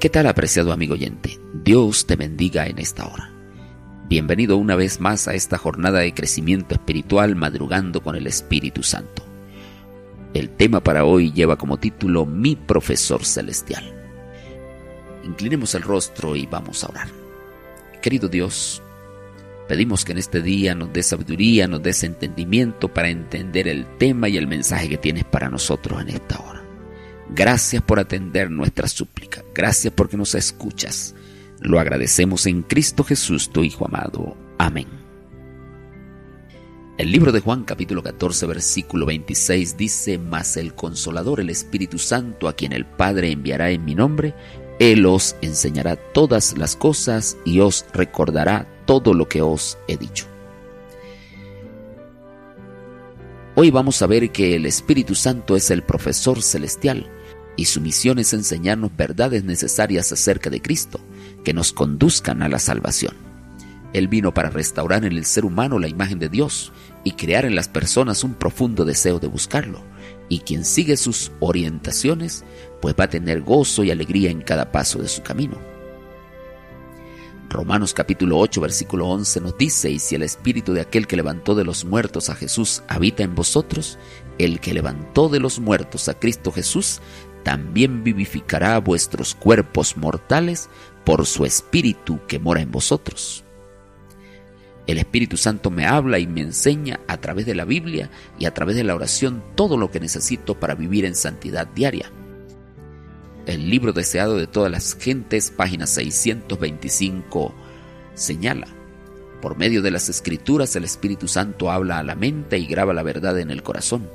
¿Qué tal apreciado amigo oyente? Dios te bendiga en esta hora. Bienvenido una vez más a esta jornada de crecimiento espiritual madrugando con el Espíritu Santo. El tema para hoy lleva como título Mi profesor celestial. Inclinemos el rostro y vamos a orar. Querido Dios, pedimos que en este día nos dé sabiduría, nos des entendimiento para entender el tema y el mensaje que tienes para nosotros en esta hora. Gracias por atender nuestra súplica. Gracias porque nos escuchas. Lo agradecemos en Cristo Jesús, tu Hijo amado. Amén. El libro de Juan capítulo 14 versículo 26 dice, Mas el consolador, el Espíritu Santo, a quien el Padre enviará en mi nombre, Él os enseñará todas las cosas y os recordará todo lo que os he dicho. Hoy vamos a ver que el Espíritu Santo es el profesor celestial y su misión es enseñarnos verdades necesarias acerca de Cristo, que nos conduzcan a la salvación. Él vino para restaurar en el ser humano la imagen de Dios y crear en las personas un profundo deseo de buscarlo. Y quien sigue sus orientaciones, pues va a tener gozo y alegría en cada paso de su camino. Romanos capítulo 8 versículo 11 nos dice, y si el espíritu de aquel que levantó de los muertos a Jesús habita en vosotros, el que levantó de los muertos a Cristo Jesús también vivificará vuestros cuerpos mortales por su Espíritu que mora en vosotros. El Espíritu Santo me habla y me enseña a través de la Biblia y a través de la oración todo lo que necesito para vivir en santidad diaria. El libro deseado de todas las gentes, página 625, señala, por medio de las escrituras el Espíritu Santo habla a la mente y graba la verdad en el corazón.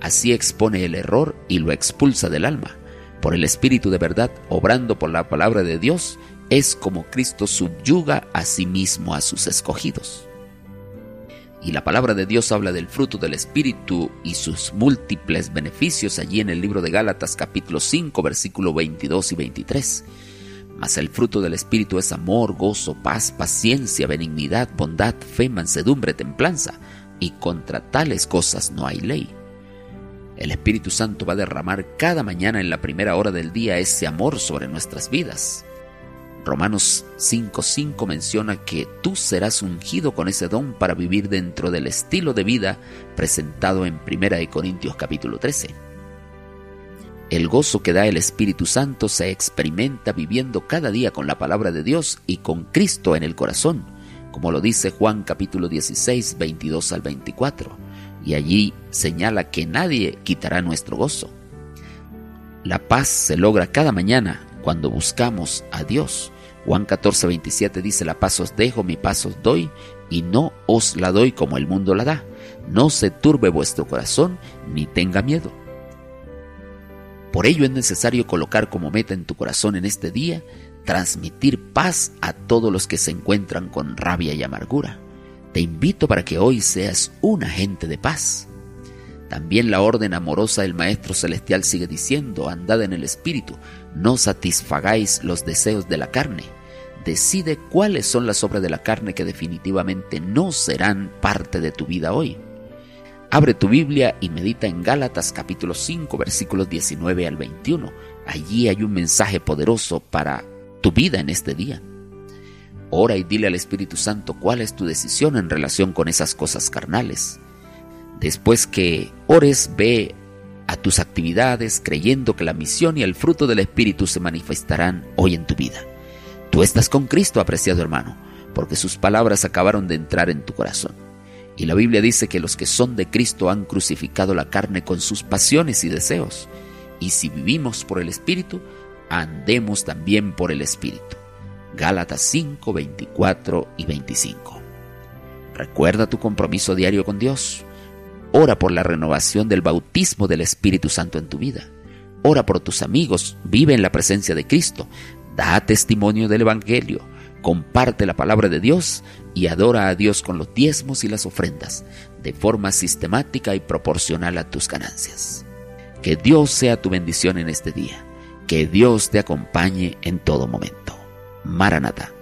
Así expone el error y lo expulsa del alma. Por el Espíritu de verdad, obrando por la palabra de Dios, es como Cristo subyuga a sí mismo a sus escogidos. Y la palabra de Dios habla del fruto del Espíritu y sus múltiples beneficios allí en el libro de Gálatas capítulo 5 versículo 22 y 23. Mas el fruto del Espíritu es amor, gozo, paz, paciencia, benignidad, bondad, fe, mansedumbre, templanza, y contra tales cosas no hay ley. El Espíritu Santo va a derramar cada mañana en la primera hora del día ese amor sobre nuestras vidas. Romanos 5:5 menciona que tú serás ungido con ese don para vivir dentro del estilo de vida presentado en 1 Corintios capítulo 13. El gozo que da el Espíritu Santo se experimenta viviendo cada día con la palabra de Dios y con Cristo en el corazón, como lo dice Juan capítulo 16, 22 al 24 y allí señala que nadie quitará nuestro gozo. La paz se logra cada mañana cuando buscamos a Dios. Juan 14, 27 dice, la paz os dejo, mi paz os doy, y no os la doy como el mundo la da. No se turbe vuestro corazón, ni tenga miedo. Por ello es necesario colocar como meta en tu corazón en este día transmitir paz a todos los que se encuentran con rabia y amargura. Te invito para que hoy seas un agente de paz. También la orden amorosa del Maestro Celestial sigue diciendo, andad en el Espíritu, no satisfagáis los deseos de la carne. Decide cuáles son las obras de la carne que definitivamente no serán parte de tu vida hoy. Abre tu Biblia y medita en Gálatas capítulo 5 versículos 19 al 21. Allí hay un mensaje poderoso para tu vida en este día. Ora y dile al Espíritu Santo cuál es tu decisión en relación con esas cosas carnales. Después que ores, ve a tus actividades creyendo que la misión y el fruto del Espíritu se manifestarán hoy en tu vida. Tú estás con Cristo, apreciado hermano, porque sus palabras acabaron de entrar en tu corazón. Y la Biblia dice que los que son de Cristo han crucificado la carne con sus pasiones y deseos. Y si vivimos por el Espíritu, andemos también por el Espíritu. Gálatas 5, 24 y 25. Recuerda tu compromiso diario con Dios. Ora por la renovación del bautismo del Espíritu Santo en tu vida. Ora por tus amigos, vive en la presencia de Cristo, da testimonio del Evangelio, comparte la palabra de Dios y adora a Dios con los diezmos y las ofrendas, de forma sistemática y proporcional a tus ganancias. Que Dios sea tu bendición en este día, que Dios te acompañe en todo momento. Maranata.